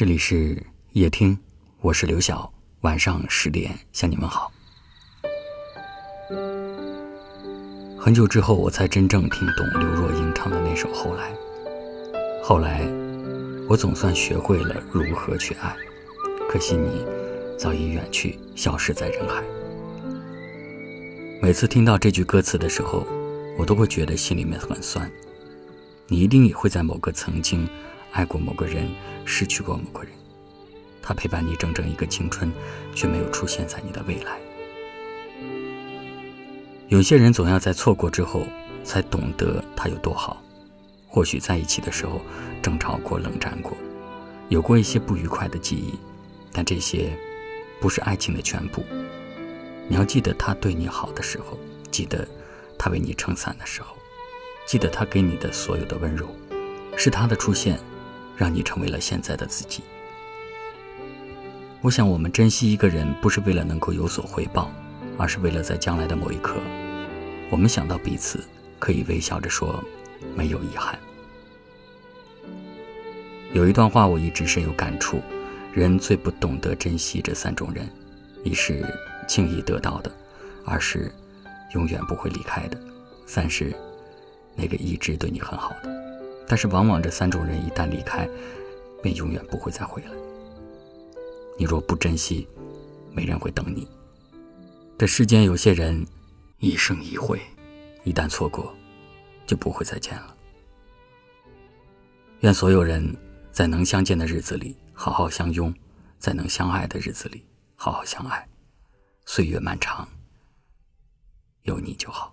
这里是夜听，我是刘晓。晚上十点向你们好。很久之后，我才真正听懂刘若英唱的那首《后来》。后来，我总算学会了如何去爱，可惜你早已远去，消失在人海。每次听到这句歌词的时候，我都会觉得心里面很酸。你一定也会在某个曾经爱过某个人，失去过某个人，他陪伴你整整一个青春，却没有出现在你的未来。有些人总要在错过之后，才懂得他有多好。或许在一起的时候，争吵过、冷战过，有过一些不愉快的记忆，但这些不是爱情的全部。你要记得他对你好的时候，记得他为你撑伞的时候，记得他给你的所有的温柔，是他的出现，让你成为了现在的自己。我想，我们珍惜一个人，不是为了能够有所回报，而是为了在将来的某一刻，我们想到彼此，可以微笑着说，没有遗憾。有一段话我一直深有感触：人最不懂得珍惜这三种人，一是轻易得到的，二是永远不会离开的，三是那个一直对你很好的。但是往往这三种人一旦离开，便永远不会再回来。你若不珍惜，没人会等你。这世间有些人一生一回，一旦错过，就不会再见了。愿所有人。在能相见的日子里，好好相拥；在能相爱的日子里，好好相爱。岁月漫长，有你就好。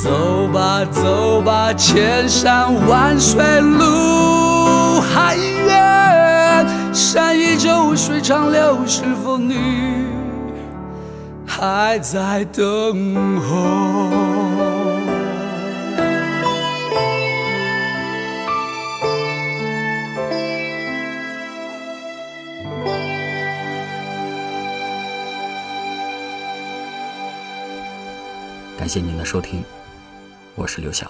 走吧，走吧，千山万水路还远，山依旧，水长流，是否你还在等候？感谢您的收听，我是刘晓。